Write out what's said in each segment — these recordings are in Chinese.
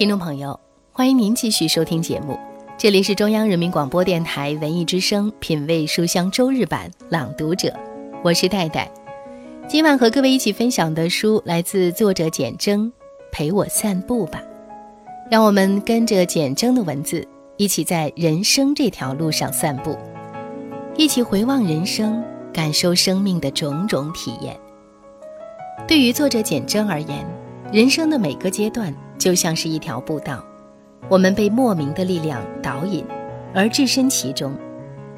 听众朋友，欢迎您继续收听节目，这里是中央人民广播电台文艺之声《品味书香》周日版朗读者，我是戴戴。今晚和各位一起分享的书来自作者简征，《陪我散步吧》，让我们跟着简征的文字，一起在人生这条路上散步，一起回望人生，感受生命的种种体验。对于作者简征而言，人生的每个阶段。就像是一条步道，我们被莫名的力量导引，而置身其中。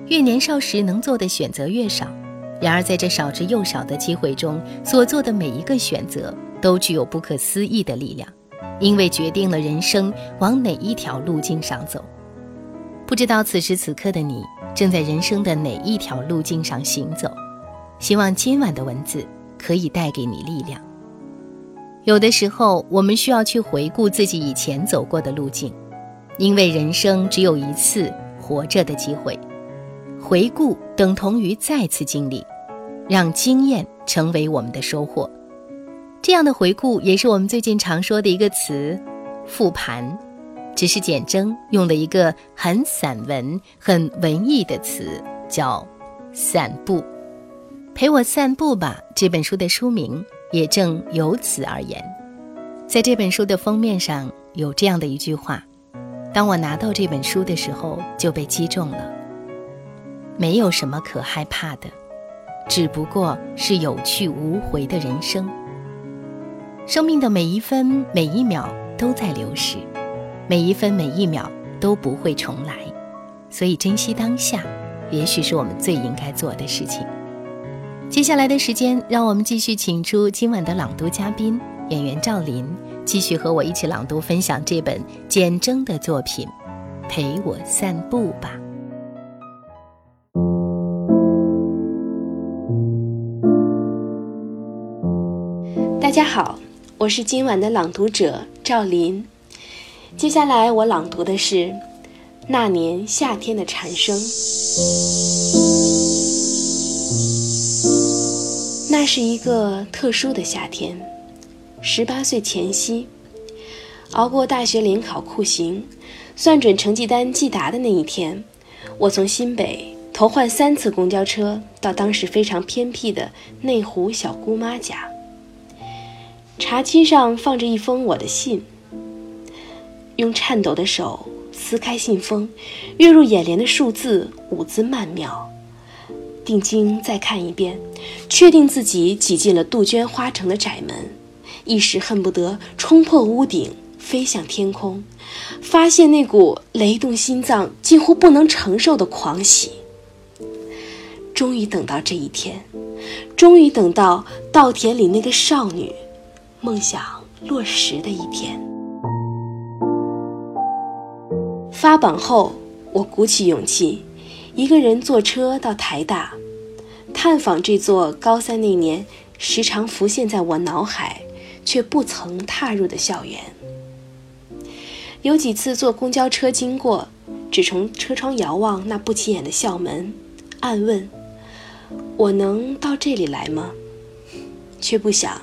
越年少时能做的选择越少，然而在这少之又少的机会中，所做的每一个选择都具有不可思议的力量，因为决定了人生往哪一条路径上走。不知道此时此刻的你正在人生的哪一条路径上行走？希望今晚的文字可以带给你力量。有的时候，我们需要去回顾自己以前走过的路径，因为人生只有一次活着的机会。回顾等同于再次经历，让经验成为我们的收获。这样的回顾也是我们最近常说的一个词——复盘，只是简征用了一个很散文、很文艺的词，叫“散步”。陪我散步吧。这本书的书名。也正由此而言，在这本书的封面上有这样的一句话：“当我拿到这本书的时候，就被击中了。没有什么可害怕的，只不过是有去无回的人生。生命的每一分每一秒都在流逝，每一分每一秒都不会重来，所以珍惜当下，也许是我们最应该做的事情。”接下来的时间，让我们继续请出今晚的朗读嘉宾演员赵琳，继续和我一起朗读分享这本简征的作品《陪我散步吧》。大家好，我是今晚的朗读者赵琳。接下来我朗读的是《那年夏天的蝉声》。那是一个特殊的夏天，十八岁前夕，熬过大学联考酷刑，算准成绩单寄达的那一天，我从新北头换三次公交车到当时非常偏僻的内湖小姑妈家。茶几上放着一封我的信，用颤抖的手撕开信封，跃入眼帘的数字五字曼妙。定睛再看一遍，确定自己挤进了杜鹃花城的窄门，一时恨不得冲破屋顶飞向天空，发现那股雷动心脏近乎不能承受的狂喜。终于等到这一天，终于等到稻田里那个少女梦想落实的一天。发榜后，我鼓起勇气。一个人坐车到台大，探访这座高三那年时常浮现在我脑海却不曾踏入的校园。有几次坐公交车经过，只从车窗遥望那不起眼的校门，暗问：我能到这里来吗？却不想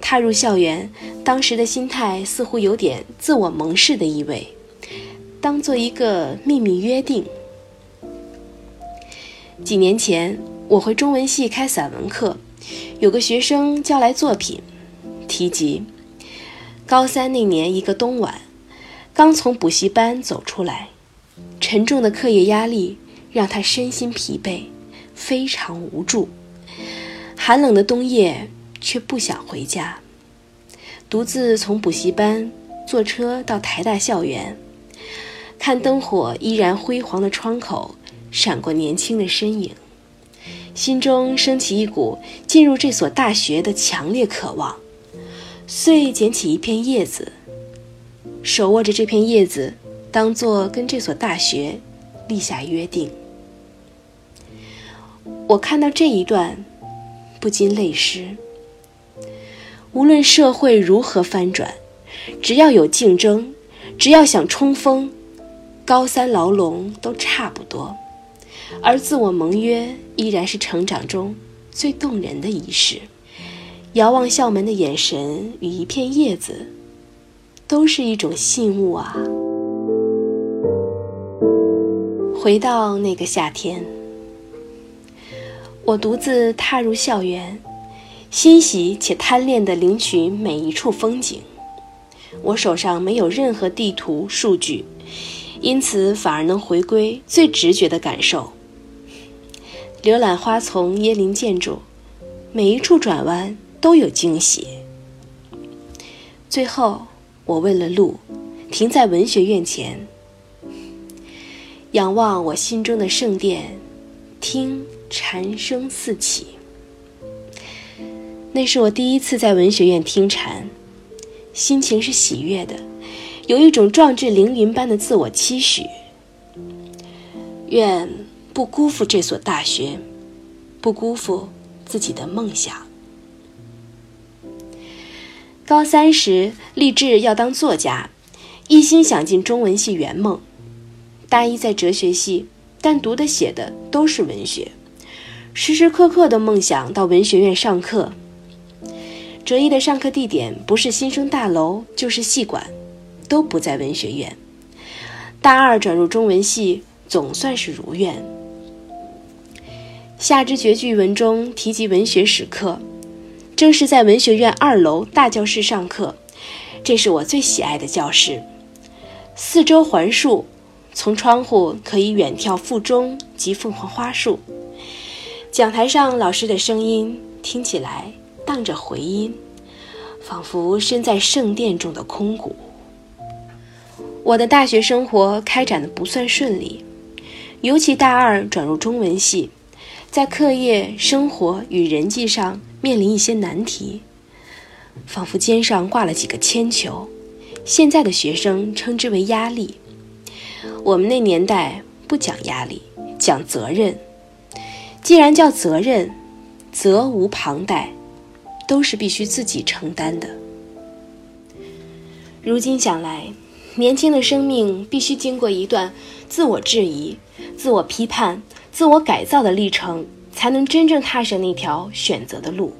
踏入校园。当时的心态似乎有点自我蒙视的意味，当做一个秘密约定。几年前，我回中文系开散文课，有个学生交来作品，提及高三那年一个冬晚，刚从补习班走出来，沉重的课业压力让他身心疲惫，非常无助。寒冷的冬夜，却不想回家，独自从补习班坐车到台大校园，看灯火依然辉煌的窗口。闪过年轻的身影，心中升起一股进入这所大学的强烈渴望，遂捡起一片叶子，手握着这片叶子，当做跟这所大学立下约定。我看到这一段，不禁泪湿。无论社会如何翻转，只要有竞争，只要想冲锋，高三牢笼都差不多。而自我盟约依然是成长中最动人的仪式。遥望校门的眼神与一片叶子，都是一种信物啊。回到那个夏天，我独自踏入校园，欣喜且贪恋地领取每一处风景。我手上没有任何地图数据，因此反而能回归最直觉的感受。浏览花丛、椰林建筑，每一处转弯都有惊喜。最后，我问了路，停在文学院前。仰望我心中的圣殿，听蝉声四起。那是我第一次在文学院听蝉，心情是喜悦的，有一种壮志凌云般的自我期许。愿不辜负这所大学，不辜负自己的梦想。高三时立志要当作家，一心想进中文系圆梦。大一在哲学系，但读的写的都是文学，时时刻刻的梦想到文学院上课。哲一的上课地点不是新生大楼，就是系馆，都不在文学院。大二转入中文系，总算是如愿。夏之绝句文中提及文学史课，正是在文学院二楼大教室上课，这是我最喜爱的教室，四周环树。从窗户可以远眺附中及凤凰花树，讲台上老师的声音听起来荡着回音，仿佛身在圣殿中的空谷。我的大学生活开展的不算顺利，尤其大二转入中文系，在课业、生活与人际上面临一些难题，仿佛肩上挂了几个铅球，现在的学生称之为压力。我们那年代不讲压力，讲责任。既然叫责任，责无旁贷，都是必须自己承担的。如今想来，年轻的生命必须经过一段自我质疑、自我批判、自我改造的历程，才能真正踏上那条选择的路。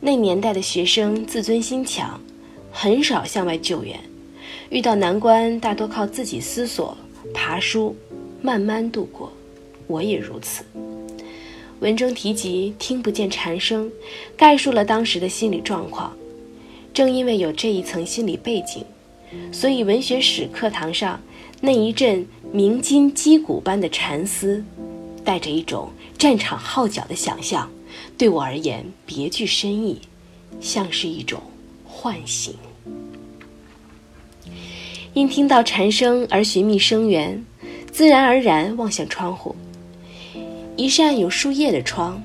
那年代的学生自尊心强，很少向外救援。遇到难关，大多靠自己思索、爬书，慢慢度过。我也如此。文中提及听不见蝉声，概述了当时的心理状况。正因为有这一层心理背景，所以文学史课堂上那一阵鸣金击鼓般的禅思，带着一种战场号角的想象，对我而言别具深意，像是一种唤醒。因听到蝉声而寻觅声源，自然而然望向窗户。一扇有树叶的窗，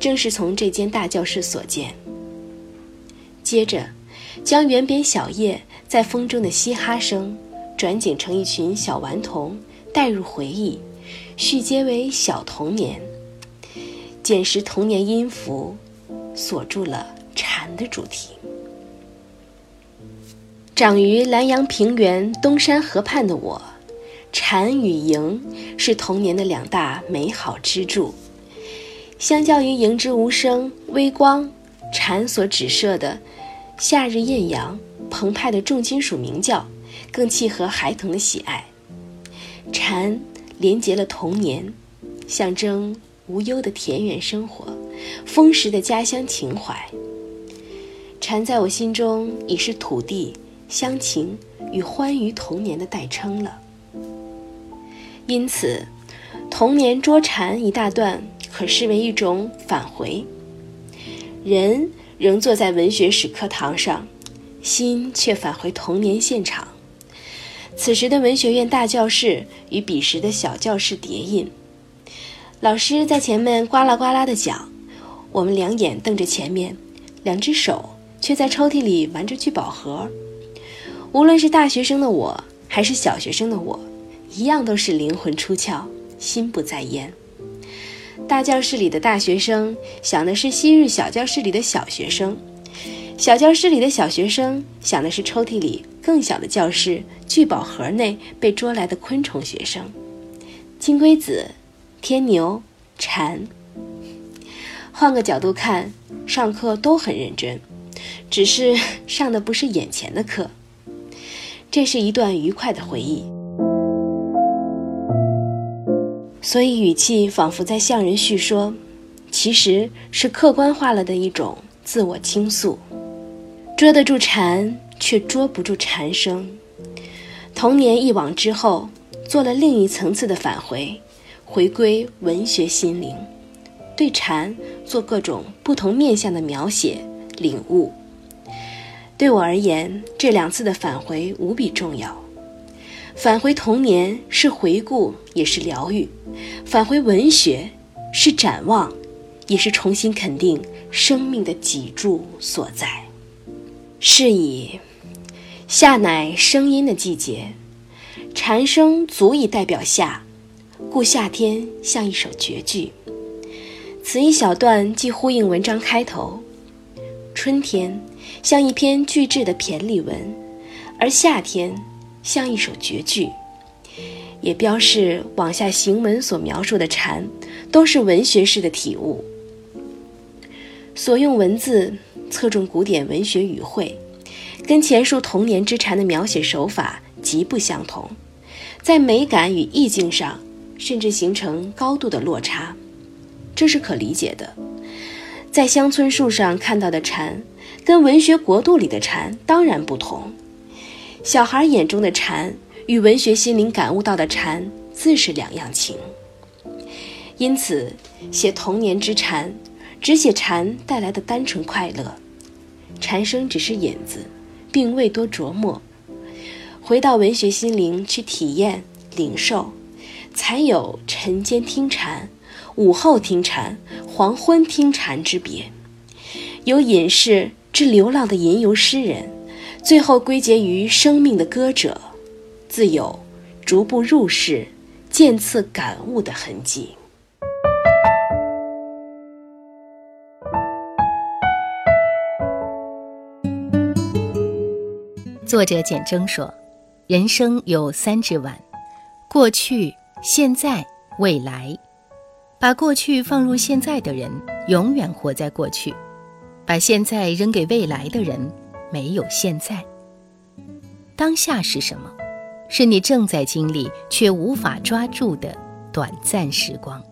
正是从这间大教室所见。接着，将原扁小叶在风中的嘻哈声，转景成一群小顽童，带入回忆，续结为小童年。捡拾童年音符，锁住了蝉的主题。长于南阳平原东山河畔的我，蝉与萤是童年的两大美好支柱。相较于萤之无声微光，蝉所指涉的夏日艳阳、澎湃的重金属鸣叫，更契合孩童的喜爱。蝉连结了童年，象征无忧的田园生活，丰实的家乡情怀。蝉在我心中已是土地。乡情与欢愉童年的代称了，因此，童年捉蝉一大段可视为一种返回。人仍坐在文学史课堂上，心却返回童年现场。此时的文学院大教室与彼时的小教室叠印，老师在前面呱啦呱啦的讲，我们两眼瞪着前面，两只手却在抽屉里玩着聚宝盒。无论是大学生的我，还是小学生的我，一样都是灵魂出窍，心不在焉。大教室里的大学生想的是昔日小教室里的小学生，小教室里的小学生想的是抽屉里更小的教室聚宝盒内被捉来的昆虫学生，金龟子、天牛、蝉。换个角度看，上课都很认真，只是上的不是眼前的课。这是一段愉快的回忆，所以语气仿佛在向人叙说，其实是客观化了的一种自我倾诉。捉得住蝉，却捉不住蝉声。童年一往之后，做了另一层次的返回，回归文学心灵，对蝉做各种不同面向的描写、领悟。对我而言，这两次的返回无比重要。返回童年是回顾，也是疗愈；返回文学是展望，也是重新肯定生命的脊柱所在。是以，夏乃声音的季节，蝉声足以代表夏，故夏天像一首绝句。此一小段既呼应文章开头，春天。像一篇巨制的骈俪文，而夏天像一首绝句，也标示往下行文所描述的蝉，都是文学式的体悟。所用文字侧重古典文学语汇，跟前述童年之蝉的描写手法极不相同，在美感与意境上甚至形成高度的落差，这是可理解的。在乡村树上看到的蝉。跟文学国度里的蝉当然不同，小孩眼中的蝉与文学心灵感悟到的蝉自是两样情。因此，写童年之蝉，只写蝉带来的单纯快乐，蝉声只是引子，并未多琢磨。回到文学心灵去体验、领受，才有晨间听蝉、午后听蝉、黄昏听蝉之别，有隐士。之流浪的吟游诗人，最后归结于生命的歌者，自有逐步入世、渐次感悟的痕迹。作者简征说：“人生有三只碗，过去、现在、未来。把过去放入现在的人，永远活在过去。”把现在扔给未来的人，没有现在。当下是什么？是你正在经历却无法抓住的短暂时光。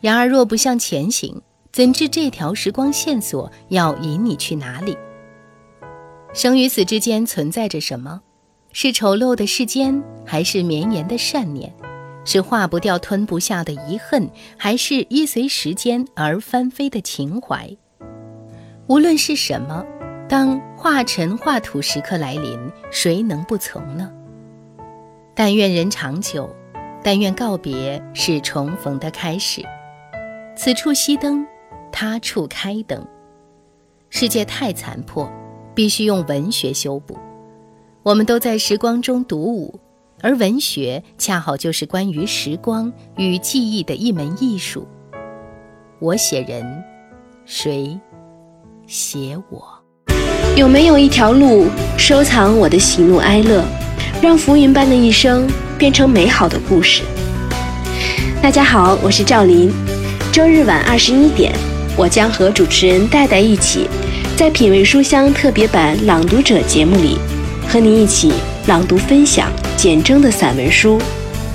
然而，若不向前行，怎知这条时光线索要引你去哪里？生与死之间存在着什么？是丑陋的世间，还是绵延的善念？是化不掉、吞不下的遗恨，还是依随时间而翻飞的情怀？无论是什么，当化尘化土时刻来临，谁能不从呢？但愿人长久，但愿告别是重逢的开始。此处熄灯，他处开灯。世界太残破，必须用文学修补。我们都在时光中独舞，而文学恰好就是关于时光与记忆的一门艺术。我写人，谁？写我，有没有一条路收藏我的喜怒哀乐，让浮云般的一生变成美好的故事？大家好，我是赵琳。周日晚二十一点，我将和主持人戴戴一起，在品味书香特别版《朗读者》节目里，和您一起朗读分享简征的散文书。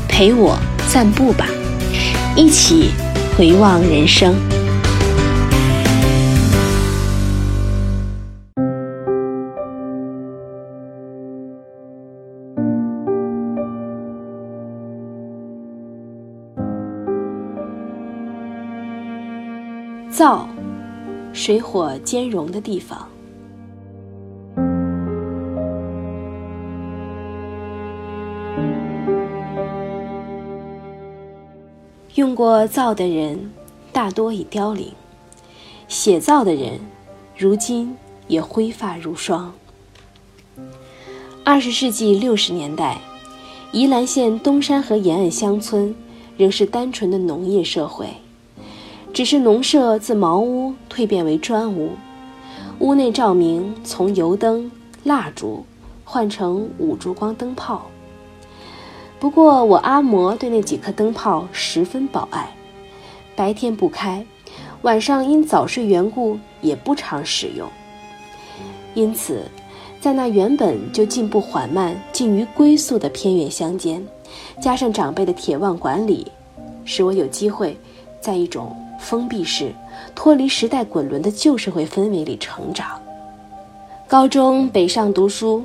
陪我散步吧，一起回望人生。造，水火兼容的地方。用过灶的人，大多已凋零；写灶的人，如今也灰发如霜。二十世纪六十年代，宜兰县东山河沿岸乡村仍是单纯的农业社会。只是农舍自茅屋蜕变为砖屋，屋内照明从油灯、蜡烛换成五烛光灯泡。不过我阿嬷对那几颗灯泡十分宝爱，白天不开，晚上因早睡缘故也不常使用。因此，在那原本就进步缓慢、近于龟速的偏远乡间，加上长辈的铁腕管理，使我有机会在一种封闭式、脱离时代滚轮的旧社会氛围里成长。高中北上读书，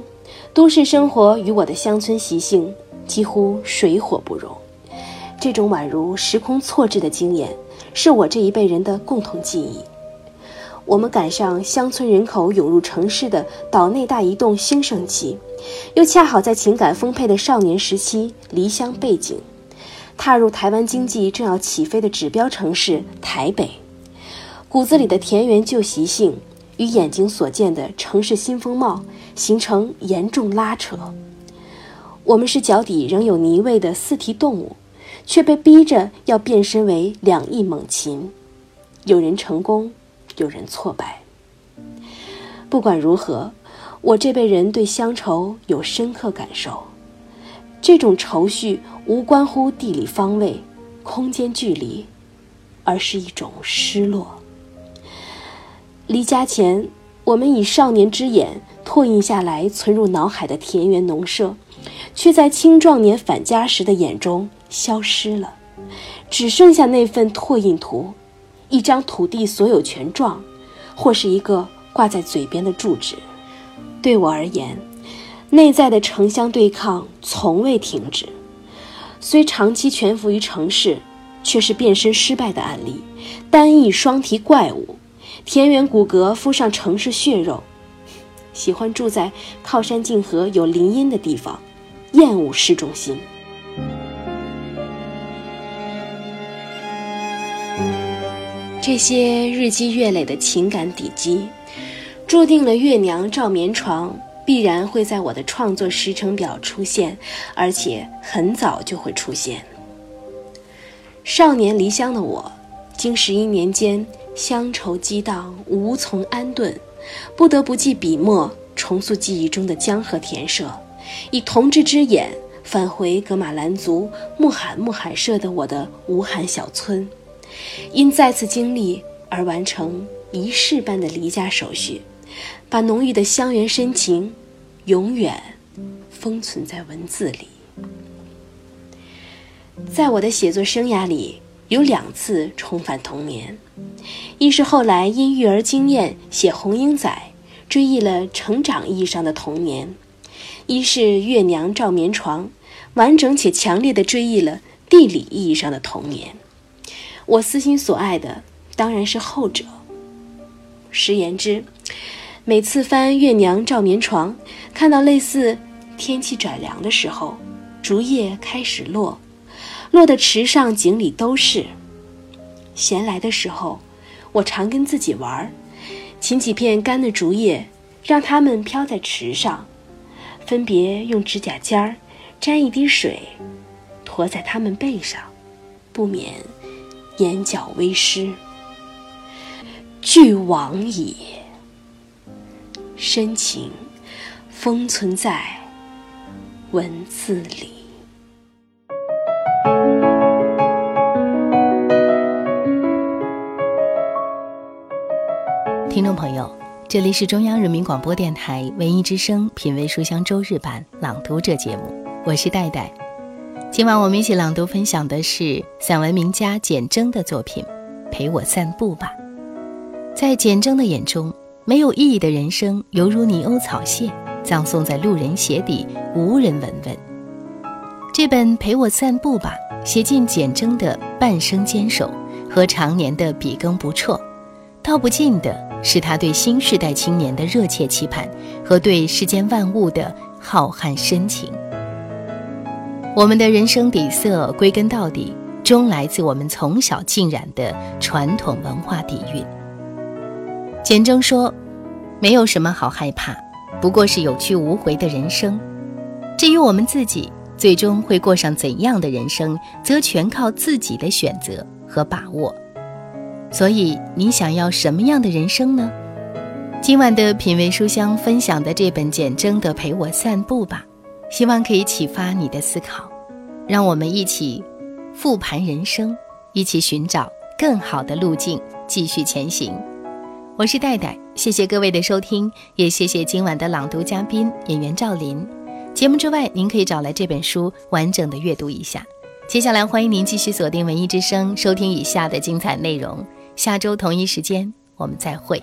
都市生活与我的乡村习性几乎水火不容。这种宛如时空错置的经验，是我这一辈人的共同记忆。我们赶上乡村人口涌入城市的岛内大移动兴盛期，又恰好在情感丰沛的少年时期离乡背井，踏入台湾经济正要起飞的指标城市台北，骨子里的田园旧习性。与眼睛所见的城市新风貌形成严重拉扯。我们是脚底仍有泥味的四蹄动物，却被逼着要变身为两翼猛禽。有人成功，有人挫败。不管如何，我这辈人对乡愁有深刻感受。这种愁绪无关乎地理方位、空间距离，而是一种失落。离家前，我们以少年之眼拓印下来、存入脑海的田园农舍，却在青壮年返家时的眼中消失了，只剩下那份拓印图，一张土地所有权状，或是一个挂在嘴边的住址。对我而言，内在的城乡对抗从未停止，虽长期蜷伏于城市，却是变身失败的案例，单翼双蹄怪物。田园骨骼敷上城市血肉，喜欢住在靠山近河有林荫的地方，厌恶市中心。这些日积月累的情感底基，注定了月娘照棉床必然会在我的创作时程表出现，而且很早就会出现。少年离乡的我，经十一年间。乡愁激荡，无从安顿，不得不记笔墨，重塑记忆中的江河田舍，以同志之眼返回格马兰族木罕木罕社的我的无罕小村，因再次经历而完成仪式般的离家手续，把浓郁的乡缘深情永远封存在文字里。在我的写作生涯里。有两次重返童年，一是后来因育儿经验写《红英仔》，追忆了成长意义上的童年；一是月娘照棉床，完整且强烈的追忆了地理意义上的童年。我私心所爱的当然是后者。实言之，每次翻月娘照棉床，看到类似天气转凉的时候，竹叶开始落。落的池上井里都是。闲来的时候，我常跟自己玩儿，请几片干的竹叶，让它们飘在池上，分别用指甲尖儿沾一滴水，驮在它们背上，不免眼角微湿。俱往矣，深情封存在文字里。听众朋友，这里是中央人民广播电台文艺之声品味书香周日版朗读者节目，我是戴戴。今晚我们一起朗读分享的是散文名家简征的作品《陪我散步吧》。在简征的眼中，没有意义的人生犹如泥欧草屑，葬送在路人鞋底，无人闻闻。这本《陪我散步吧》写尽简征的半生坚守和常年的笔耕不辍，道不尽的。是他对新时代青年的热切期盼和对世间万物的浩瀚深情。我们的人生底色，归根到底，终来自我们从小浸染的传统文化底蕴。简征说：“没有什么好害怕，不过是有去无回的人生。至于我们自己最终会过上怎样的人生，则全靠自己的选择和把握。”所以，你想要什么样的人生呢？今晚的品味书香分享的这本简征的《陪我散步吧》，希望可以启发你的思考，让我们一起复盘人生，一起寻找更好的路径，继续前行。我是戴戴，谢谢各位的收听，也谢谢今晚的朗读嘉宾演员赵琳。节目之外，您可以找来这本书完整的阅读一下。接下来，欢迎您继续锁定文艺之声，收听以下的精彩内容。下周同一时间，我们再会。